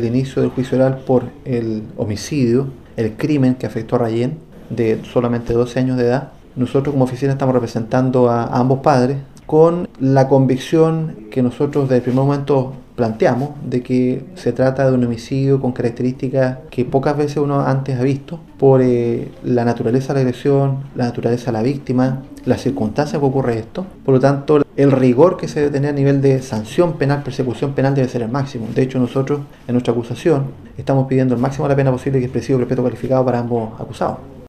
el inicio del juicio oral por el homicidio, el crimen que afectó a Rayén, de solamente 12 años de edad. Nosotros como oficina estamos representando a, ambos padres con la convicción que nosotros desde el primer momento planteamos de que se trata de un homicidio con características que pocas veces uno antes ha visto por eh, la naturaleza de la agresión, la naturaleza de la víctima, las circunstancias que ocurre esto. Por lo tanto, el rigor que se debe tener a nivel de sanción penal, persecución penal debe ser el máximo. De hecho, nosotros en nuestra acusación estamos pidiendo el máximo de la pena posible que es presidio perpetuo calificado para ambos acusados.